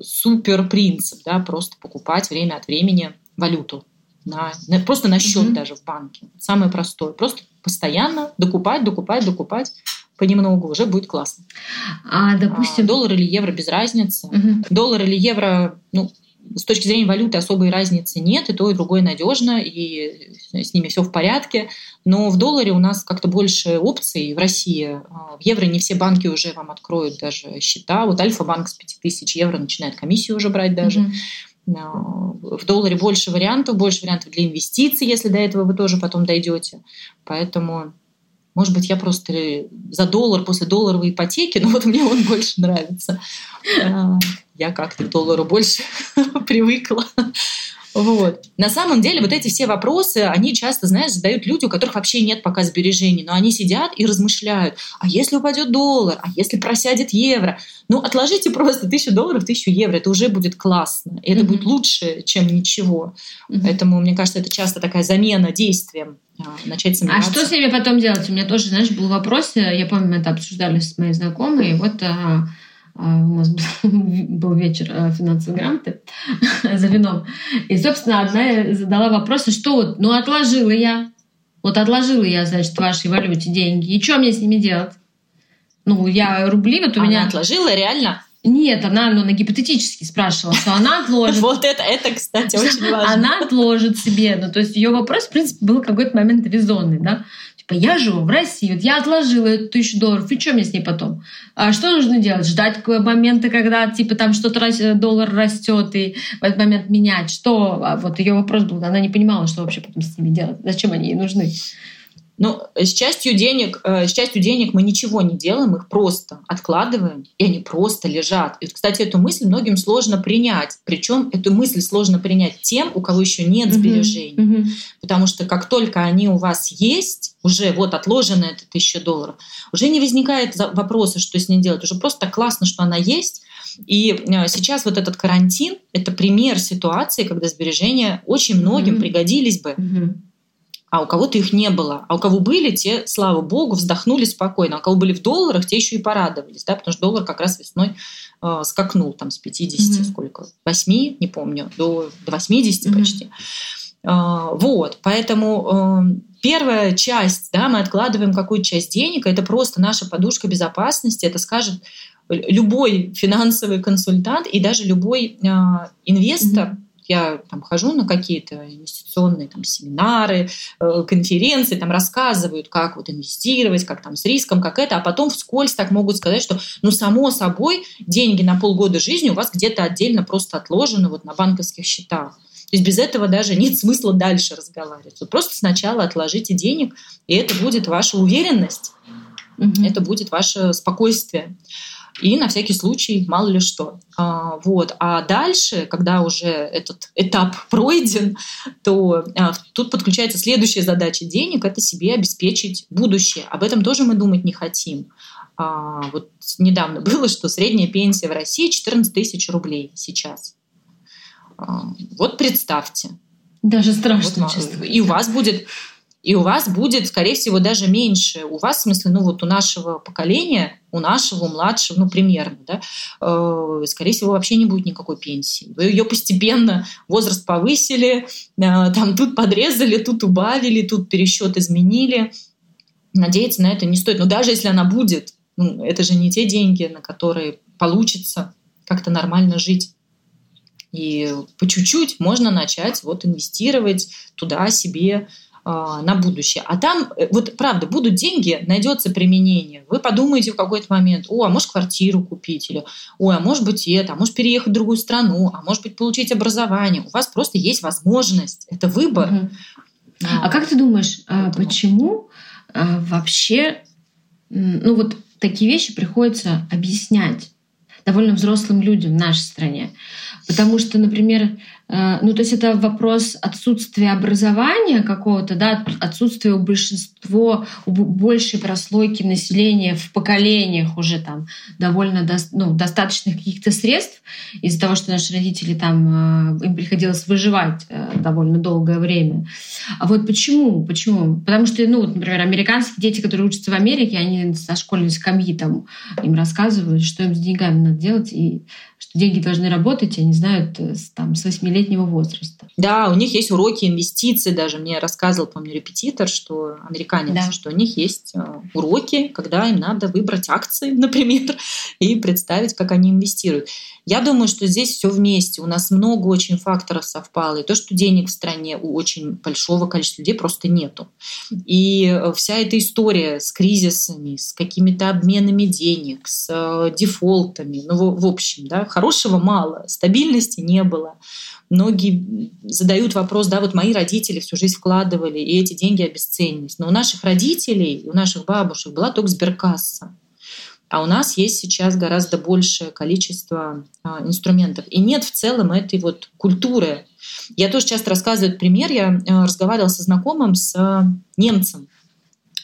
супер принцип, да, просто покупать время от времени валюту. На, на, просто на счет mm-hmm. даже в банке. Самое простое. Просто постоянно докупать, докупать, докупать понемногу уже будет классно. А, допустим... А, доллар или евро без разницы. Угу. Доллар или евро, ну, с точки зрения валюты особой разницы нет, и то, и другое надежно, и с ними все в порядке. Но в долларе у нас как-то больше опций в России. А, в евро не все банки уже вам откроют даже счета. Вот Альфа-банк с 5000 евро начинает комиссию уже брать даже. Угу. В долларе больше вариантов, больше вариантов для инвестиций, если до этого вы тоже потом дойдете. Поэтому, может быть, я просто за доллар после долларовой ипотеки, но вот мне он больше нравится. А, я как-то к доллару больше привыкла. Вот. На самом деле вот эти все вопросы, они часто, знаешь, задают люди, у которых вообще нет пока сбережений, но они сидят и размышляют, а если упадет доллар, а если просядет евро? Ну, отложите просто тысячу долларов, тысячу евро, это уже будет классно, и это mm-hmm. будет лучше, чем ничего. Mm-hmm. Поэтому, мне кажется, это часто такая замена действием а, начать сомневаться. А что с ними потом делать? У меня тоже, знаешь, был вопрос, я помню, мы это обсуждали с моей знакомой, вот а, у нас был вечер а, финансовой грамоты за вином. И, собственно, одна задала вопрос, а что вот, ну, отложила я, вот отложила я, значит, в вашей валюте деньги, и что мне с ними делать? Ну, я рубли, вот у она меня... отложила реально? Нет, она, ну, она гипотетически спрашивала, что она отложит. Вот это, это, кстати, очень важно. Она отложит себе. Ну, то есть ее вопрос, в принципе, был какой-то момент резонный, да. Типа, я живу в России, вот я отложила эту тысячу долларов, и что мне с ней потом? А что нужно делать? Ждать момента, когда, типа, там что-то доллар растет, и в этот момент менять? Что? А вот ее вопрос был, она не понимала, что вообще потом с ними делать, зачем они ей нужны. Ну, с частью денег, э, с частью денег мы ничего не делаем, их просто откладываем, и они просто лежат. И, кстати, эту мысль многим сложно принять. Причем эту мысль сложно принять тем, у кого еще нет сбережений. Mm-hmm. Потому что как только они у вас есть, уже вот отложена эта тысяча долларов, уже не возникает вопроса, что с ней делать. Уже просто классно, что она есть. И э, сейчас вот этот карантин — это пример ситуации, когда сбережения очень многим mm-hmm. пригодились бы. Mm-hmm а у кого-то их не было. А у кого были, те, слава богу, вздохнули спокойно. А у кого были в долларах, те еще и порадовались, да, потому что доллар как раз весной э, скакнул там с 50, mm-hmm. сколько, 8, не помню, до, до 80 mm-hmm. почти. Э, вот, поэтому э, первая часть, да, мы откладываем какую-то часть денег, это просто наша подушка безопасности, это скажет любой финансовый консультант и даже любой э, инвестор, mm-hmm Я там хожу на какие-то инвестиционные там, семинары, э, конференции, там рассказывают, как вот инвестировать, как там с риском, как это, а потом вскользь так могут сказать, что ну само собой деньги на полгода жизни у вас где-то отдельно просто отложены вот на банковских счетах. То есть без этого даже нет смысла дальше разговаривать. Вот просто сначала отложите денег, и это будет ваша уверенность, угу. это будет ваше спокойствие. И на всякий случай, мало ли что. А, вот. а дальше, когда уже этот этап пройден, то а, тут подключается следующая задача денег – это себе обеспечить будущее. Об этом тоже мы думать не хотим. А, вот недавно было, что средняя пенсия в России 14 тысяч рублей сейчас. А, вот представьте. Даже страшно, вот, честно. И у вас будет и у вас будет, скорее всего, даже меньше. У вас, в смысле, ну вот у нашего поколения, у нашего, у младшего, ну примерно, да, э, скорее всего, вообще не будет никакой пенсии. Вы ее постепенно, возраст повысили, э, там тут подрезали, тут убавили, тут пересчет изменили. Надеяться на это не стоит. Но даже если она будет, ну, это же не те деньги, на которые получится как-то нормально жить. И по чуть-чуть можно начать вот инвестировать туда себе на будущее. А там, э, вот правда, будут деньги, найдется применение. Вы подумаете в какой-то момент, о, а может квартиру купить, или, ой, а может быть это, а может переехать в другую страну, а может быть получить образование. У вас просто есть возможность, это выбор. Угу. А, а как ты думаешь, а, Поэтому... почему вообще, ну вот такие вещи приходится объяснять довольно взрослым людям в нашей стране? Потому что, например, Э, ну, то есть это вопрос отсутствия образования какого-то, да, отсутствия у большинства, у большей прослойки населения в поколениях уже там довольно до, ну, достаточных каких-то средств из-за того, что наши родители там, э, им приходилось выживать э, довольно долгое время. А вот почему? Почему? Потому что, ну, вот, например, американские дети, которые учатся в Америке, они со школьной скамьи там им рассказывают, что им с деньгами надо делать, и что деньги должны работать, они знают там, с 8 лет летнего возраста. Да, у них есть уроки инвестиций, даже мне рассказывал, помню, репетитор, что американец, да. что у них есть э, уроки, когда им надо выбрать акции, например, и представить, как они инвестируют. Я думаю, что здесь все вместе. У нас много очень факторов совпало. И то, что денег в стране у очень большого количества людей просто нету. И э, вся эта история с кризисами, с какими-то обменами денег, с э, дефолтами, ну, в, общем, да, хорошего мало, стабильности не было многие задают вопрос, да, вот мои родители всю жизнь вкладывали, и эти деньги обесценились. Но у наших родителей, у наших бабушек была только сберкасса. А у нас есть сейчас гораздо большее количество а, инструментов. И нет в целом этой вот культуры. Я тоже часто рассказываю пример. Я а, разговаривала со знакомым, с а, немцем.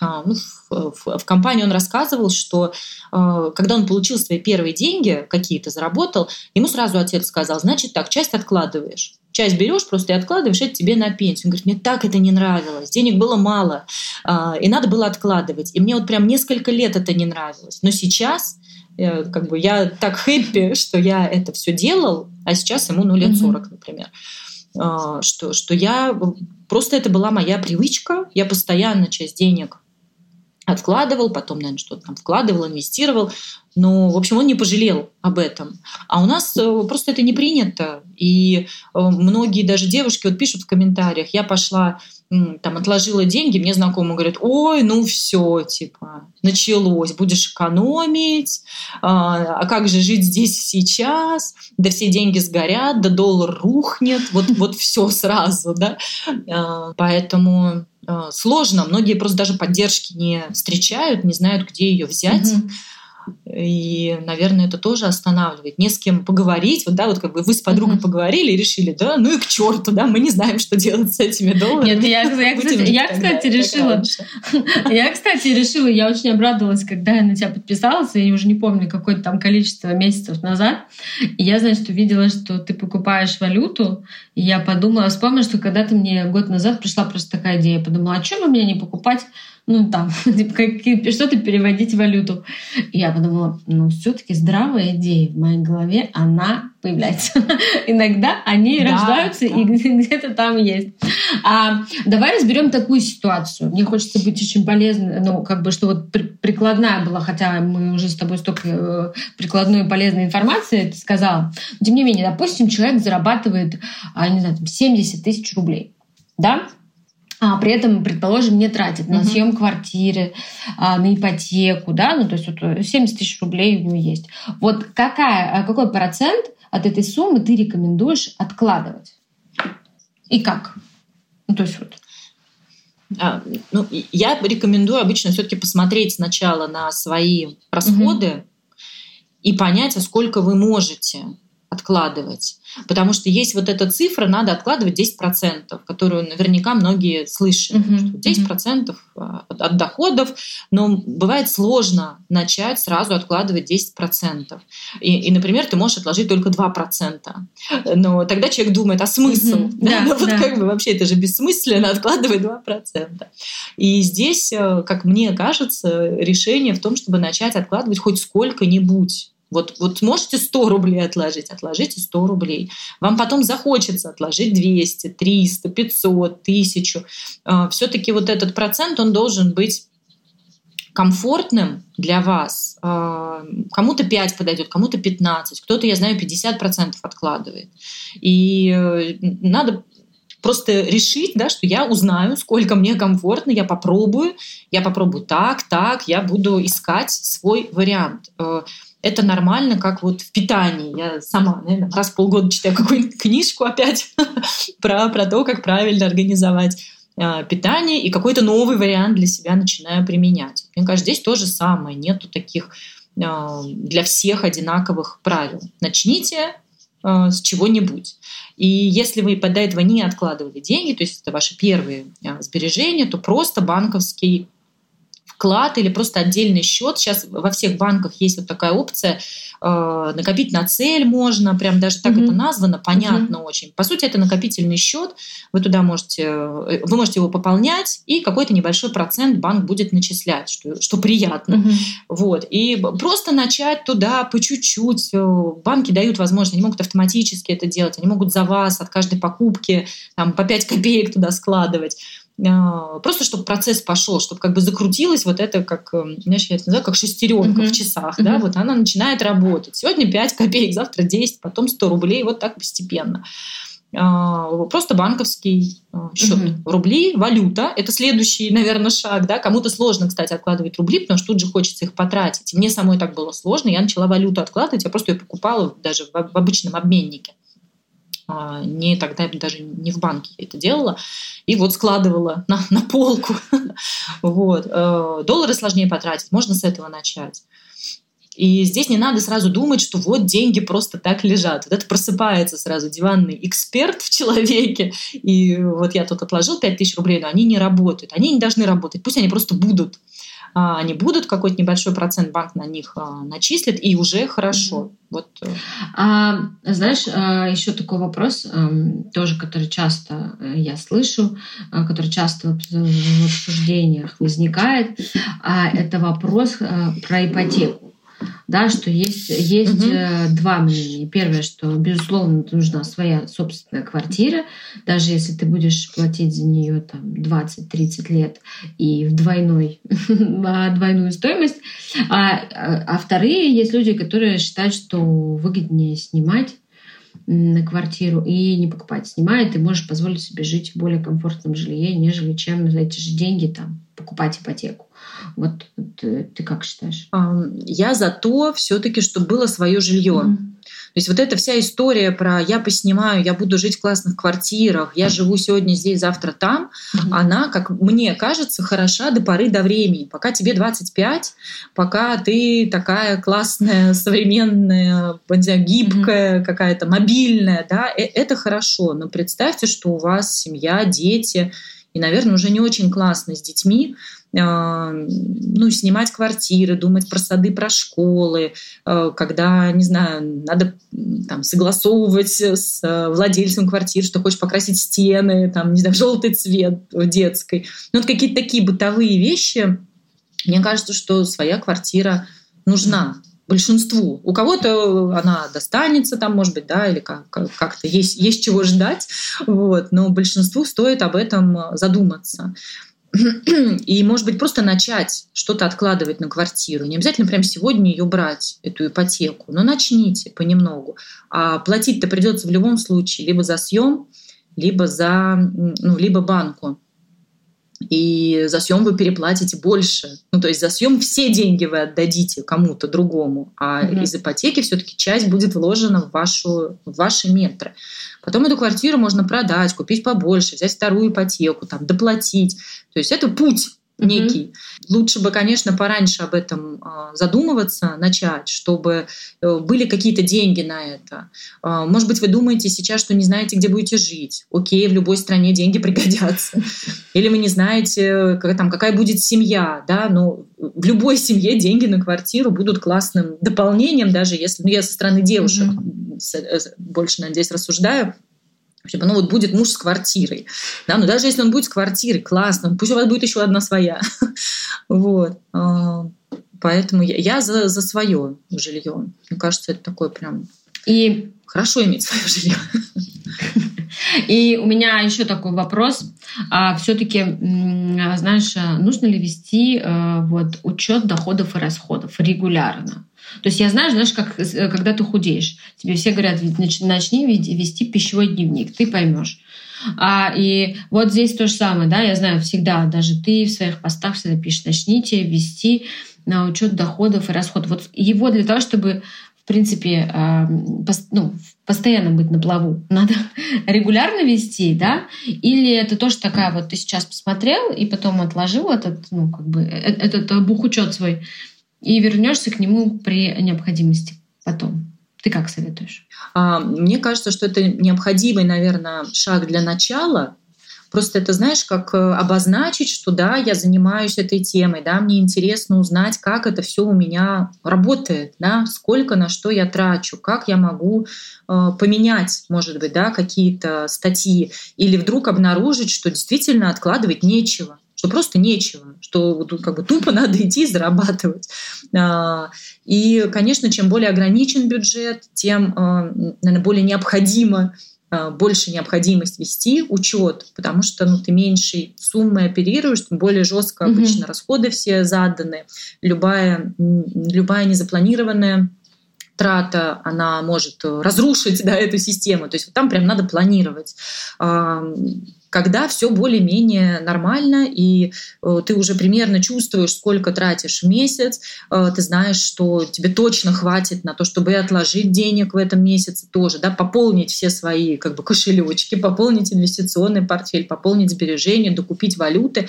А, ну, в, в, в компании он рассказывал, что э, когда он получил свои первые деньги, какие-то заработал, ему сразу отец сказал, значит так, часть откладываешь. Часть берешь просто и откладываешь, это тебе на пенсию. Он говорит, мне так это не нравилось, денег было мало, э, и надо было откладывать. И мне вот прям несколько лет это не нравилось. Но сейчас э, как бы я так хэппи, что я это все делал, а сейчас ему ну, лет 40, например что, что я просто это была моя привычка, я постоянно часть денег откладывал, потом, наверное, что-то там вкладывал, инвестировал. Но, в общем, он не пожалел об этом. А у нас э, просто это не принято. И э, многие даже девушки вот пишут в комментариях, я пошла там отложила деньги, мне знакомые говорят, ой, ну все, типа, началось, будешь экономить, а, а как же жить здесь сейчас, да все деньги сгорят, да доллар рухнет, вот, вот все сразу, да, а, поэтому а, сложно, многие просто даже поддержки не встречают, не знают, где ее взять. И, наверное, это тоже останавливает. Не с кем поговорить. Вот, да, вот как бы вы с подругой mm-hmm. поговорили и решили, да, ну и к черту, да, мы не знаем, что делать с этими долларами. Нет, я, я, кстати, я, кстати решила, я, кстати, решила, я очень обрадовалась, когда я на тебя подписалась, я уже не помню, какое-то там количество месяцев назад, и я, значит, увидела, что ты покупаешь валюту, и я подумала, вспомнила, что когда-то мне год назад пришла просто такая идея, я подумала, а что бы мне не покупать ну там, типа, что-то переводить в валюту. И я подумала, ну, все-таки здравая идея в моей голове, она появляется. Иногда они да, рождаются да. и где-то там есть. А, давай разберем такую ситуацию. Мне хочется быть очень полезной, ну, как бы, что вот прикладная была, хотя мы уже с тобой столько э, прикладной и полезной информации ты сказала. Но, тем не менее, допустим, человек зарабатывает, а, не знаю, 70 тысяч рублей. Да? А при этом, предположим, не тратит на съем квартиры, а, на ипотеку, да, ну то есть вот 70 тысяч рублей у него есть. Вот какая, а какой процент от этой суммы ты рекомендуешь откладывать? И как? Ну то есть вот. А, ну, я рекомендую обычно все-таки посмотреть сначала на свои расходы угу. и понять, а сколько вы можете откладывать. Потому что есть вот эта цифра, надо откладывать 10%, которую наверняка многие слышали. Mm-hmm. 10% mm-hmm. от доходов, но бывает сложно начать сразу откладывать 10%. И, и например, ты можешь отложить только 2%. Но тогда человек думает, а смысл? Mm-hmm. Да, ну, вот да. как бы вообще это же бессмысленно откладывать 2%. И здесь, э, как мне кажется, решение в том, чтобы начать откладывать хоть сколько-нибудь. Вот, вот можете 100 рублей отложить, отложите 100 рублей. Вам потом захочется отложить 200, 300, 500, 1000. Все-таки вот этот процент, он должен быть комфортным для вас. А, кому-то 5 подойдет, кому-то 15, кто-то, я знаю, 50% откладывает. И э, надо просто решить, да, что я узнаю, сколько мне комфортно, я попробую, я попробую так, так, я буду искать свой вариант. Это нормально, как вот в питании. Я сама, наверное, раз в полгода читаю какую-нибудь книжку опять про, про то, как правильно организовать э, питание и какой-то новый вариант для себя начинаю применять. Мне кажется, здесь то же самое. Нету таких э, для всех одинаковых правил. Начните э, с чего-нибудь. И если вы до этого не откладывали деньги, то есть это ваши первые сбережения, то просто банковский вклад или просто отдельный счет. Сейчас во всех банках есть вот такая опция э, накопить на цель можно, прям даже так mm-hmm. это названо, понятно mm-hmm. очень. По сути, это накопительный счет. Вы туда можете, э, вы можете его пополнять, и какой-то небольшой процент банк будет начислять, что, что приятно. Mm-hmm. Вот. И просто начать туда по чуть-чуть. Э, банки дают возможность, они могут автоматически это делать, они могут за вас от каждой покупки там, по 5 копеек туда складывать. А, просто чтобы процесс пошел, чтобы как бы закрутилась вот это, как, эм, знаешь, я это называю, как шестеренка uh-huh. в часах, uh-huh. да, вот она начинает работать. Сегодня 5 копеек, завтра 10, потом 100 рублей, вот так постепенно. А, просто банковский а, счет. Uh-huh. Рубли, валюта – это следующий, наверное, шаг. Да? Кому-то сложно, кстати, откладывать рубли, потому что тут же хочется их потратить. мне самой так было сложно. Я начала валюту откладывать, я просто ее покупала даже в обычном обменнике. Не тогда даже не в банке я это делала, и вот складывала на, на полку. вот. Э, доллары сложнее потратить, можно с этого начать. И здесь не надо сразу думать, что вот деньги просто так лежат. Вот это просыпается сразу диванный эксперт в человеке. И вот я тут отложил 5000 рублей, но они не работают. Они не должны работать. Пусть они просто будут. А, они будут, какой-то небольшой процент банк на них а, начислит, и уже хорошо. Вот. Э. А, знаешь, а, еще такой вопрос, эм, тоже, который часто э, я слышу, который часто в обсуждениях возникает, это вопрос э, про ипотеку да, что есть, есть угу. два мнения. Первое, что, безусловно, нужна своя собственная квартира, даже если ты будешь платить за нее там 20-30 лет и в двойной, двойную стоимость. А, а, а вторые есть люди, которые считают, что выгоднее снимать на квартиру и не покупать. Снимает, ты можешь позволить себе жить в более комфортном жилье, нежели чем за эти же деньги там покупать ипотеку. Вот ты, ты как считаешь? Я за то все-таки, чтобы было свое жилье. Mm. То есть вот эта вся история про я поснимаю, я буду жить в классных квартирах, я живу сегодня здесь, завтра там, mm-hmm. она, как мне кажется, хороша до поры до времени. Пока тебе 25, пока ты такая классная, современная, гибкая, mm-hmm. какая-то мобильная, да, э, это хорошо. Но представьте, что у вас семья, дети, и, наверное, уже не очень классно с детьми, ну, снимать квартиры, думать про сады, про школы, а, когда, не знаю, надо там, согласовывать с а, владельцем квартиры, что хочешь покрасить стены, там, не знаю, желтый цвет в детской. Ну, вот какие-то такие бытовые вещи. Мне кажется, что своя квартира нужна. большинству. У кого-то она достанется там, может быть, да, или как-то есть, есть чего ждать, вот, но большинству стоит об этом задуматься. И, может быть, просто начать что-то откладывать на квартиру. Не обязательно прямо сегодня ее брать, эту ипотеку, но начните понемногу. А платить-то придется в любом случае либо за съем, либо за, ну, либо банку и за съем вы переплатите больше. Ну, то есть за съем все деньги вы отдадите кому-то другому, а mm-hmm. из ипотеки все-таки часть будет вложена в, вашу, в ваши метры. Потом эту квартиру можно продать, купить побольше, взять вторую ипотеку, там, доплатить. То есть это путь некий. Mm-hmm. Лучше бы, конечно, пораньше об этом а, задумываться, начать, чтобы э, были какие-то деньги на это. А, может быть, вы думаете сейчас, что не знаете, где будете жить. Окей, в любой стране деньги пригодятся. Или вы не знаете, как, там, какая будет семья. Да? Но в любой семье деньги на квартиру будут классным дополнением, даже если ну, я со стороны девушек mm-hmm. больше, надеюсь, рассуждаю Типа, ну вот будет муж с квартирой. Да, но даже если он будет с квартирой, классно, пусть у вас будет еще одна своя. вот. А, поэтому я, я за, за свое жилье. Мне кажется, это такое прям и хорошо иметь свое жилье. И у меня еще такой вопрос. А, Все-таки, знаешь, нужно ли вести э, вот, учет доходов и расходов регулярно? То есть я знаю, знаешь, как, э, когда ты худеешь, тебе все говорят, начни вести пищевой дневник, ты поймешь. А, и вот здесь то же самое, да, я знаю всегда, даже ты в своих постах всегда пишешь, начните вести на учет доходов и расходов. Вот его для того, чтобы в принципе, а, ну, постоянно быть на плаву. Надо регулярно вести, да? Или это тоже такая вот ты сейчас посмотрел и потом отложил этот, ну, как бы, э, этот бухучет свой и вернешься к нему при необходимости потом. Ты как советуешь? А, мне кажется, что это необходимый, наверное, шаг для начала. Просто это, знаешь, как э, обозначить, что да, я занимаюсь этой темой, да, мне интересно узнать, как это все у меня работает, да, сколько на что я трачу, как я могу э, поменять, может быть, да, какие-то статьи, или вдруг обнаружить, что действительно откладывать нечего что просто нечего, что как бы тупо надо идти и зарабатывать. А, и, конечно, чем более ограничен бюджет, тем, а, наверное, более необходимо больше необходимость вести учет, потому что ну, ты меньшей суммой оперируешь, тем более жестко mm-hmm. обычно расходы все заданы. Любая, любая незапланированная трата, она может разрушить да, эту систему. То есть вот там прям надо планировать когда все более-менее нормально, и э, ты уже примерно чувствуешь, сколько тратишь в месяц, э, ты знаешь, что тебе точно хватит на то, чтобы отложить денег в этом месяце тоже, да, пополнить все свои как бы кошелечки, пополнить инвестиционный портфель, пополнить сбережения, докупить валюты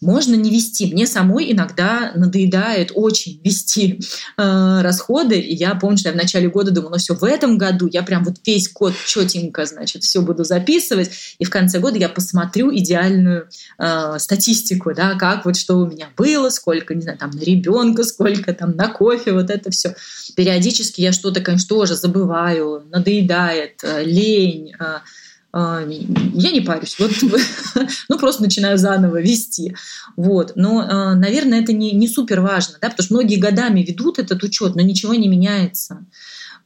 можно не вести. Мне самой иногда надоедает очень вести э, расходы. И я помню, что я в начале года думала, ну все, в этом году я прям вот весь год четенько, значит, все буду записывать. И в конце года я посмотрю идеальную э, статистику, да, как вот что у меня было, сколько, не знаю, там на ребенка, сколько там на кофе, вот это все. Периодически я что-то, конечно, тоже забываю, надоедает, э, лень. Э, я не парюсь, вот, ну просто начинаю заново вести, вот. Но, а, наверное, это не, не супер важно, да, потому что многие годами ведут этот учет, но ничего не меняется.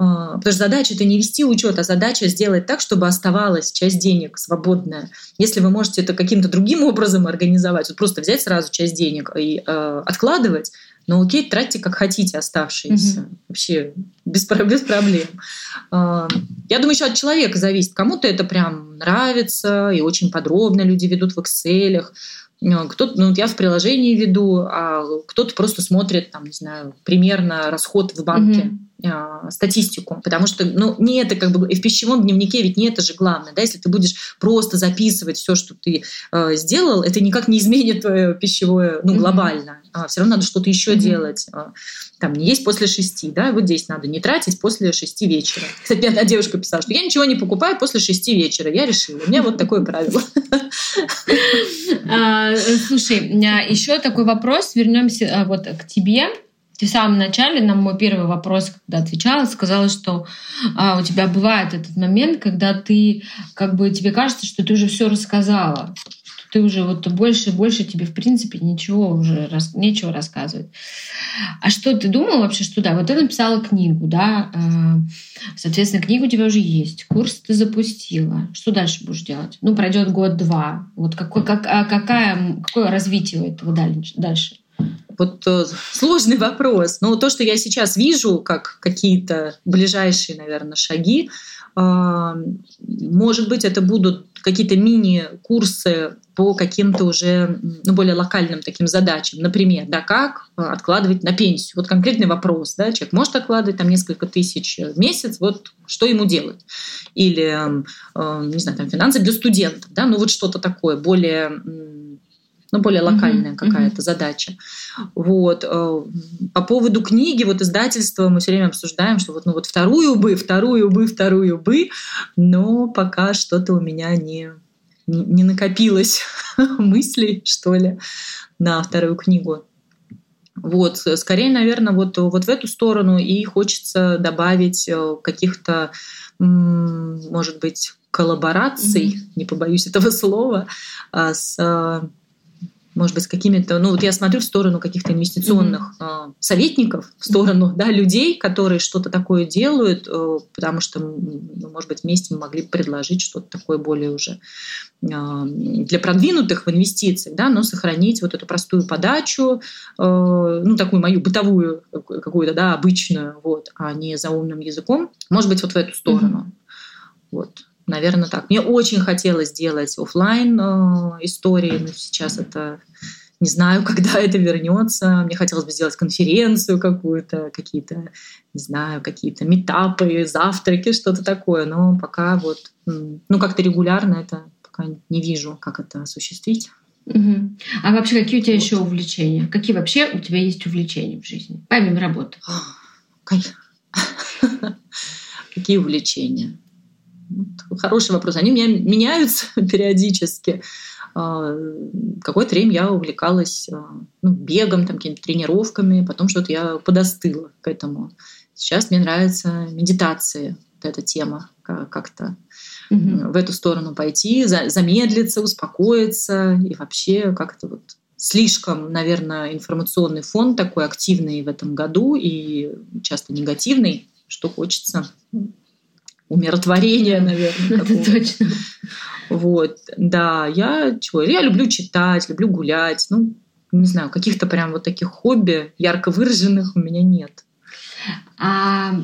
А, потому что задача это не вести учет, а задача сделать так, чтобы оставалась часть денег свободная. Если вы можете это каким-то другим образом организовать, вот просто взять сразу часть денег и э, откладывать, но окей, тратьте как хотите оставшиеся. Угу. Вообще без, без проблем. А, я думаю, еще от человека зависит. Кому-то это прям нравится, и очень подробно люди ведут в Excel. Кто-то, ну, я в приложении веду, а кто-то просто смотрит, там, не знаю, примерно расход в банке. Угу статистику, потому что, ну, не это как бы и в пищевом дневнике ведь не это же главное, да, если ты будешь просто записывать все, что ты э, сделал, это никак не изменит твое пищевое, ну, глобально, mm-hmm. а, все равно надо что-то еще mm-hmm. делать, а, там, не есть после шести, да, вот здесь надо не тратить после шести вечера. Кстати, одна девушка писала, что я ничего не покупаю после шести вечера, я решила, у меня вот такое правило. А, слушай, еще такой вопрос, вернемся а, вот к тебе, ты в самом начале на мой первый вопрос, когда отвечала, сказала, что а, у тебя бывает этот момент, когда ты как бы тебе кажется, что ты уже все рассказала, ты уже вот больше и больше тебе, в принципе, ничего уже, рас, нечего рассказывать. А что ты думал вообще, что да, вот ты написала книгу, да, э, соответственно, книга у тебя уже есть, курс ты запустила. Что дальше будешь делать? Ну, пройдет год-два. Вот какой, как, а какая, какое развитие у этого дальше? Вот э, сложный вопрос. Но то, что я сейчас вижу, как какие-то ближайшие, наверное, шаги, э, может быть, это будут какие-то мини-курсы по каким-то уже ну, более локальным таким задачам. Например, да, как откладывать на пенсию. Вот конкретный вопрос. Да, человек может откладывать там несколько тысяч в месяц, вот что ему делать? Или, э, не знаю, там финансы для студентов, да, ну вот что-то такое более ну, более локальная mm-hmm. какая-то mm-hmm. задача. Вот. Э, по поводу книги, вот издательства мы все время обсуждаем, что вот, ну, вот вторую бы, вторую бы, вторую бы, но пока что-то у меня не, не, не накопилось мыслей, что ли, на вторую книгу. Вот, скорее, наверное, вот, вот в эту сторону и хочется добавить э, каких-то, может быть, коллабораций, mm-hmm. не побоюсь этого слова, а, с может быть, с какими-то, ну вот я смотрю в сторону каких-то инвестиционных mm-hmm. э, советников, в сторону да, людей, которые что-то такое делают, э, потому что, ну, может быть, вместе мы могли предложить что-то такое более уже э, для продвинутых в инвестициях, да, но сохранить вот эту простую подачу, э, ну такую мою бытовую какую-то, да, обычную, вот, а не за умным языком, может быть, вот в эту сторону. Mm-hmm. Вот. Наверное, так. Мне очень хотелось сделать офлайн э, истории, но сейчас это не знаю, когда это вернется. Мне хотелось бы сделать конференцию какую-то, какие-то, не знаю, какие-то метапы, завтраки, что-то такое. Но пока вот, ну, как-то регулярно это пока не вижу, как это осуществить. Угу. А вообще какие у тебя вот. еще увлечения? Какие вообще у тебя есть увлечения в жизни, помимо работы? Какие увлечения? Хороший вопрос. Они у меня меняются периодически. А, какое-то время я увлекалась а, ну, бегом, там, какими-то тренировками, потом что-то я подостыла к этому. Сейчас мне нравится медитация, вот эта тема как-то угу. в эту сторону пойти, замедлиться, успокоиться и вообще как-то вот слишком, наверное, информационный фон такой активный в этом году и часто негативный, что хочется умиротворения, наверное. Это точно. Вот, да, я чего? Я люблю читать, люблю гулять. Ну, не знаю, каких-то прям вот таких хобби ярко выраженных у меня нет. А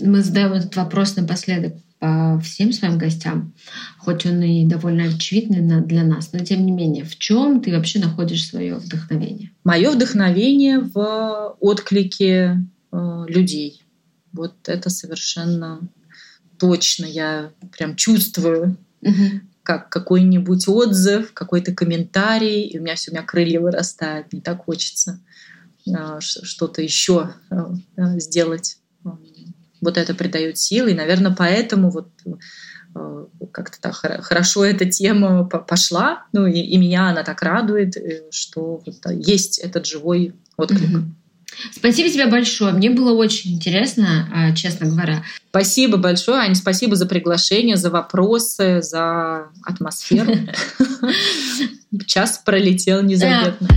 мы задаем этот вопрос напоследок по всем своим гостям, хоть он и довольно очевидный для нас, но тем не менее, в чем ты вообще находишь свое вдохновение? Мое вдохновение в отклике э, людей. Вот это совершенно точно я прям чувствую, угу. как какой-нибудь отзыв, какой-то комментарий, и у меня все, у меня крылья вырастают, не так хочется а, что-то еще а, а, сделать. Вот это придает силы, и, наверное, поэтому вот как-то так хорошо эта тема пошла, ну и, и меня она так радует, э, что вот есть этот живой отклик. Mm-hmm. Спасибо тебе большое. Мне было очень интересно, а, честно говоря. Спасибо большое, Аня. Спасибо за приглашение, за вопросы, за атмосферу. Час пролетел незаметно.